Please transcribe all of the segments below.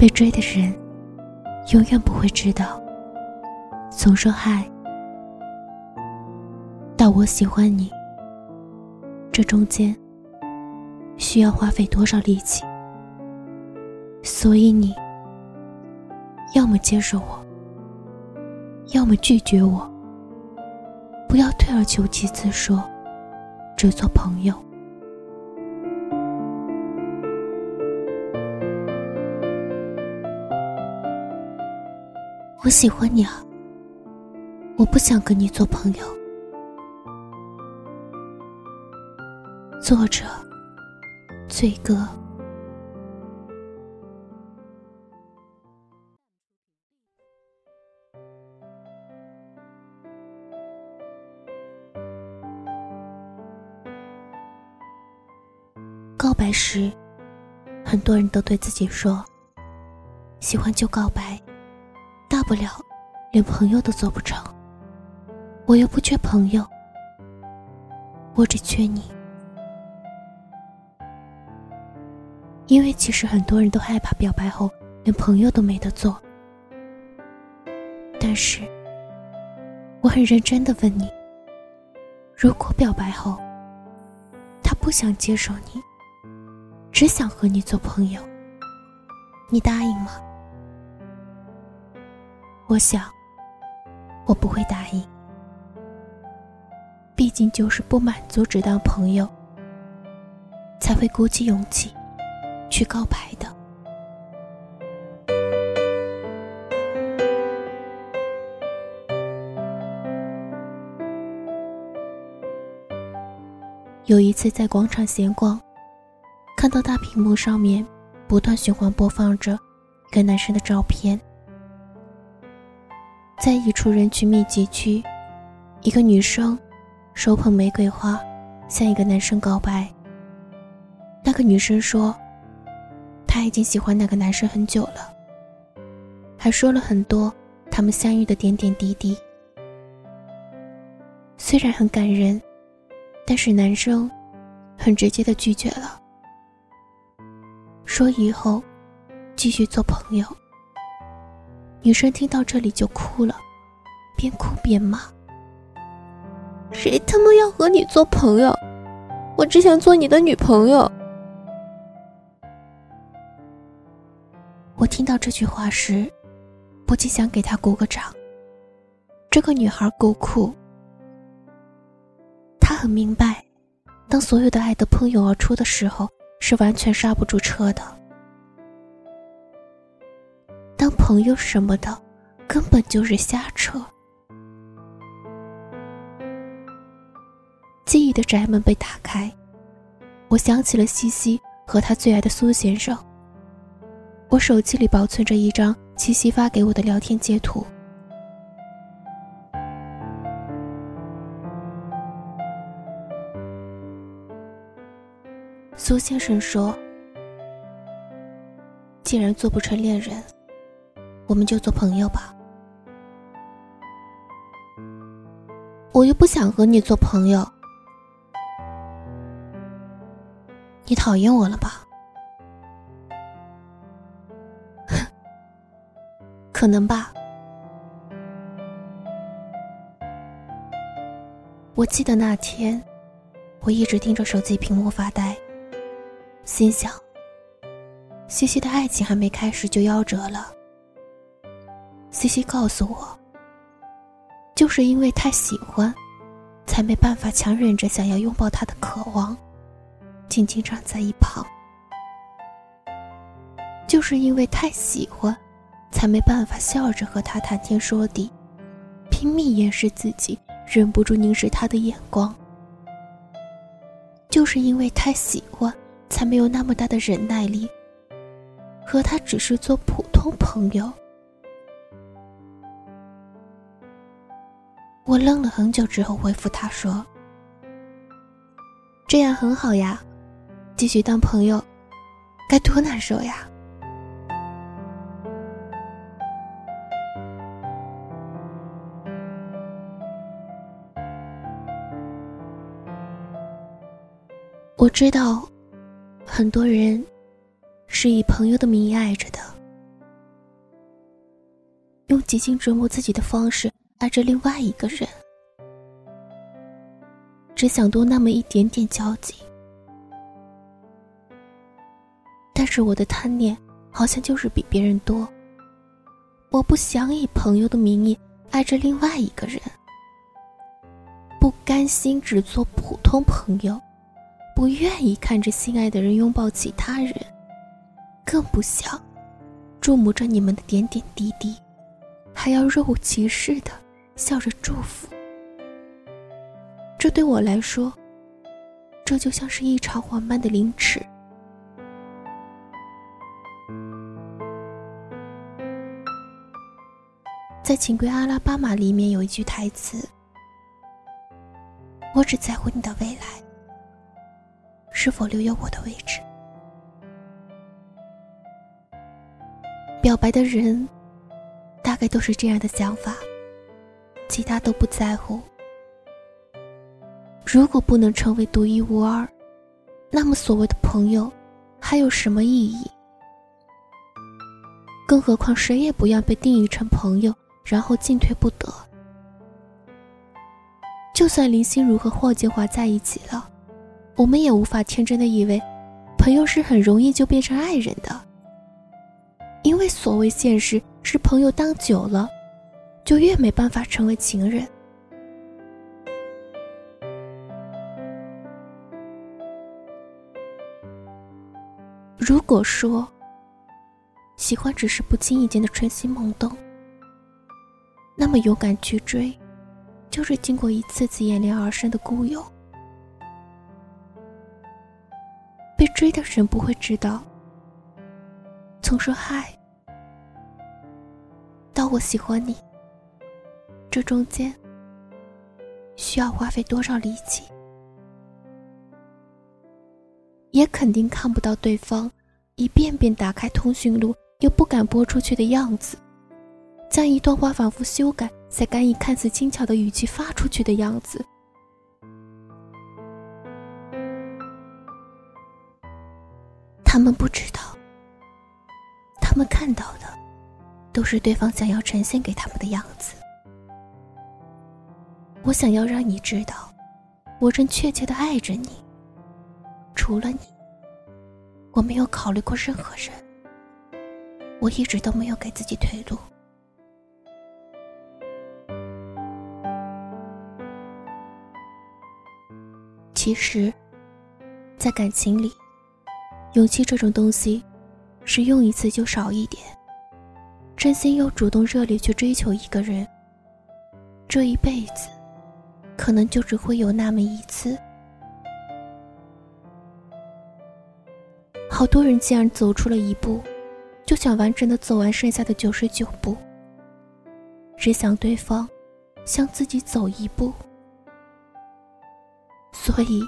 被追的人，永远不会知道，从说嗨到我喜欢你，这中间需要花费多少力气。所以你，要么接受我，要么拒绝我。不要退而求其次，说只做朋友。我喜欢你啊，我不想跟你做朋友。作者：醉哥。告白时，很多人都对自己说：“喜欢就告白。”不了，连朋友都做不成。我又不缺朋友，我只缺你。因为其实很多人都害怕表白后连朋友都没得做。但是，我很认真的问你：如果表白后，他不想接受你，只想和你做朋友，你答应吗？我想，我不会答应。毕竟就是不满足只当朋友，才会鼓起勇气去告白的。有一次在广场闲逛，看到大屏幕上面不断循环播放着一个男生的照片。在一处人群密集区，一个女生手捧玫瑰花向一个男生告白。那个女生说：“她已经喜欢那个男生很久了，还说了很多他们相遇的点点滴滴。”虽然很感人，但是男生很直接的拒绝了，说以后继续做朋友。女生听到这里就哭了，边哭边骂：“谁他妈要和你做朋友？我只想做你的女朋友。”我听到这句话时，不禁想给她鼓个掌。这个女孩够酷，她很明白，当所有的爱都喷涌而出的时候，是完全刹不住车的。朋友什么的，根本就是瞎扯。记忆的宅门被打开，我想起了西西和他最爱的苏先生。我手机里保存着一张七夕发给我的聊天截图。苏先生说：“既然做不成恋人。”我们就做朋友吧，我又不想和你做朋友，你讨厌我了吧？可能吧。我记得那天，我一直盯着手机屏幕发呆，心想：西西的爱情还没开始就夭折了。西西告诉我，就是因为太喜欢，才没办法强忍着想要拥抱他的渴望，静静站在一旁。就是因为太喜欢，才没办法笑着和他谈天说地，拼命掩饰自己忍不住凝视他的眼光。就是因为太喜欢，才没有那么大的忍耐力，和他只是做普通朋友。我愣了很久之后回复他说：“这样很好呀，继续当朋友，该多难受呀。”我知道，很多人是以朋友的名义爱着的，用极尽折磨自己的方式爱着另外一个人，只想多那么一点点交集。但是我的贪念好像就是比别人多。我不想以朋友的名义爱着另外一个人，不甘心只做普通朋友，不愿意看着心爱的人拥抱其他人，更不想注目着你们的点点滴滴，还要若无其事的笑着祝福。这对我来说，这就像是一场缓慢的凌迟。在《请归阿拉巴马》里面有一句台词：“我只在乎你的未来，是否留有我的位置。”表白的人，大概都是这样的想法，其他都不在乎。如果不能成为独一无二，那么所谓的朋友，还有什么意义？更何况，谁也不要被定义成朋友。然后进退不得。就算林心如和霍建华在一起了，我们也无法天真的以为，朋友是很容易就变成爱人的。因为所谓现实是，朋友当久了，就越没办法成为情人。如果说，喜欢只是不经意间的春心萌动。那么勇敢去追，就是经过一次次演练而生的孤勇。被追的人不会知道，从说嗨到我喜欢你，这中间需要花费多少力气，也肯定看不到对方一遍遍打开通讯录又不敢拨出去的样子。将一段话反复修改，才敢以看似轻巧的语气发出去的样子。他们不知道，他们看到的，都是对方想要呈现给他们的样子。我想要让你知道，我正确切的爱着你。除了你，我没有考虑过任何人。我一直都没有给自己退路。其实，在感情里，勇气这种东西，是用一次就少一点。真心又主动热烈去追求一个人，这一辈子，可能就只会有那么一次。好多人既然走出了一步，就想完整的走完剩下的九十九步，只想对方向自己走一步。所以，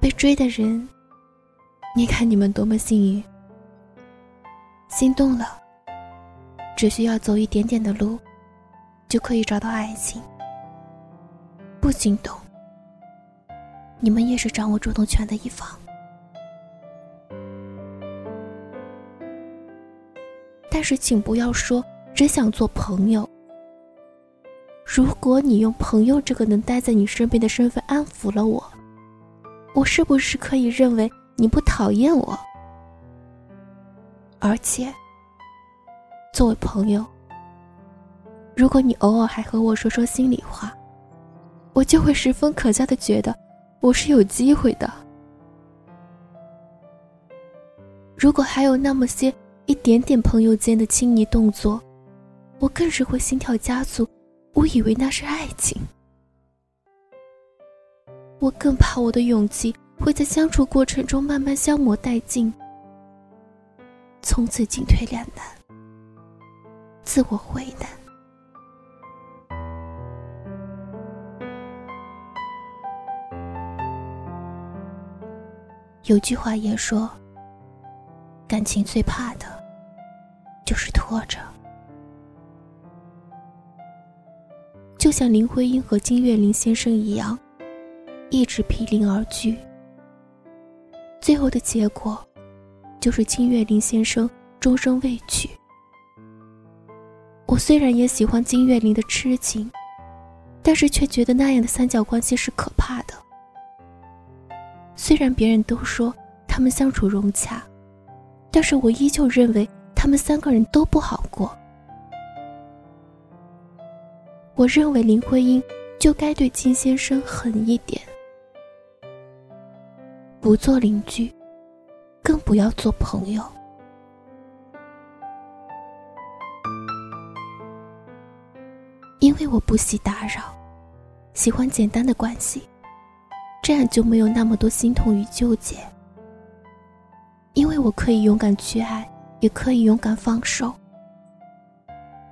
被追的人，你看你们多么幸运。心动了，只需要走一点点的路，就可以找到爱情。不心动，你们也是掌握主动权的一方。但是，请不要说只想做朋友。如果你用朋友这个能待在你身边的身份安抚了我，我是不是可以认为你不讨厌我？而且，作为朋友，如果你偶尔还和我说说心里话，我就会十分可笑的觉得我是有机会的。如果还有那么些一点点朋友间的亲昵动作，我更是会心跳加速。我以为那是爱情，我更怕我的勇气会在相处过程中慢慢消磨殆尽，从此进退两难，自我为难。有句话也说，感情最怕的，就是拖着。就像林徽因和金岳霖先生一样，一直毗邻而居。最后的结果，就是金岳霖先生终生未娶。我虽然也喜欢金岳霖的痴情，但是却觉得那样的三角关系是可怕的。虽然别人都说他们相处融洽，但是我依旧认为他们三个人都不好过。我认为林徽因就该对金先生狠一点，不做邻居，更不要做朋友。因为我不喜打扰，喜欢简单的关系，这样就没有那么多心痛与纠结。因为我可以勇敢去爱，也可以勇敢放手，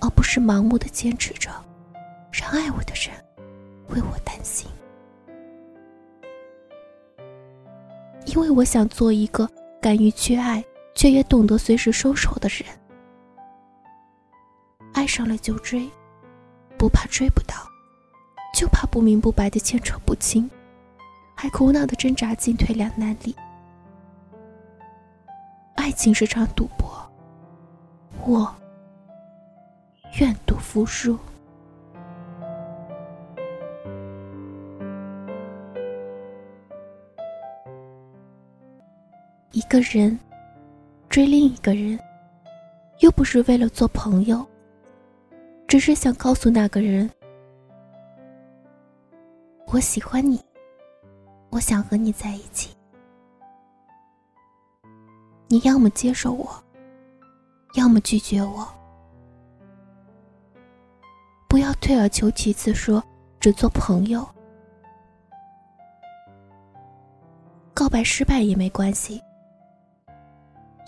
而不是盲目的坚持着，让爱我的人为我担心。因为我想做一个敢于去爱，却也懂得随时收手的人。爱上了就追。不怕追不到，就怕不明不白的牵扯不清，还苦恼的挣扎进退两难里。爱情是场赌博，我愿赌服输。一个人追另一个人，又不是为了做朋友。只是想告诉那个人，我喜欢你，我想和你在一起。你要么接受我，要么拒绝我。不要退而求其次，说只做朋友。告白失败也没关系。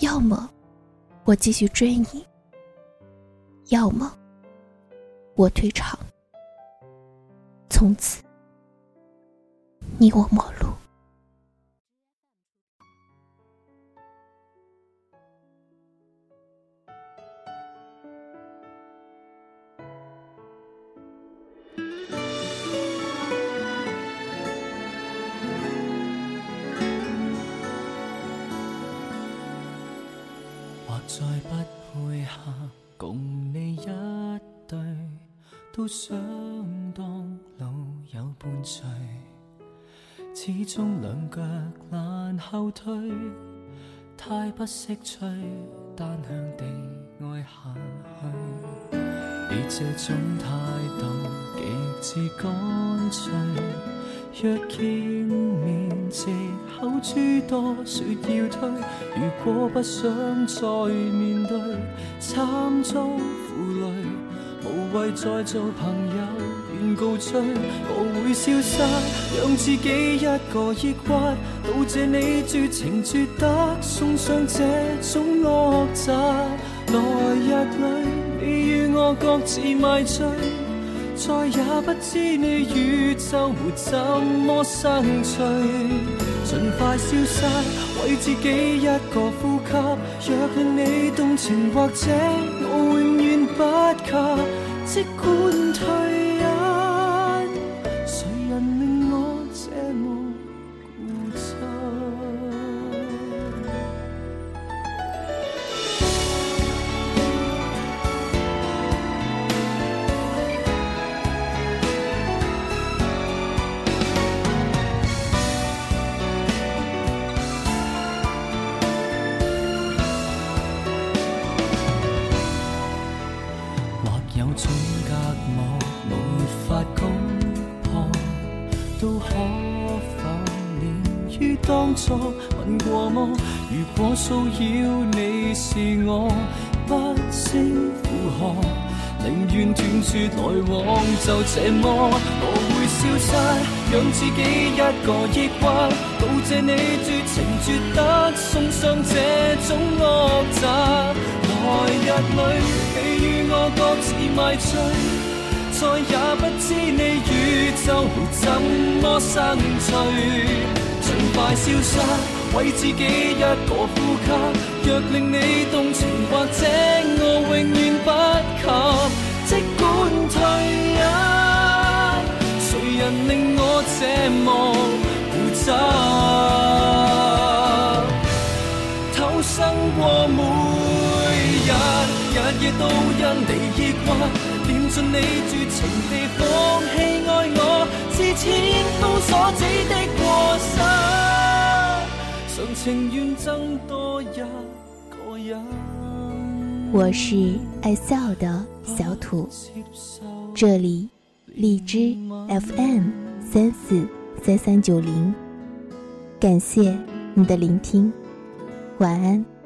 要么我继续追你，要么。我退场，从此你我陌路。或在不配下，共你一对。都想当老友伴随，始终两脚难后退，太不识趣，单向地爱下去。你这种态度极致干脆，若见面借口诸多，说要退。如果不想再面对，惨遭负累。无谓再做朋友，告吹，我会消失，让自己一个抑郁。道谢你绝情绝得，送上这种恶习。来日里，你与我各自迷醉，再也不知你宇宙没怎么生趣。尽快消失，为自己一个呼吸。若令你动情，或者我永远不及。即管退。于当初问过么？如果骚扰你是我，不胜负荷，宁愿断绝来往，就这么，我会消失，让自己一个抑郁。道谢你绝情绝得，送上这种恶习。来日里，你与我各自迷醉，再也不知你宇宙怎么生趣。快消失，为自己一个呼吸。若令你动情，或者我永远不及。即管退一，谁人令我这么固执？偷生过每日，日夜都因你抑郁。念尽你绝情地放弃爱我，是千夫所指的过，情愿增多一个人。我是爱笑的小土，这里荔枝 FM 三四三三九零，感谢你的聆听，晚安。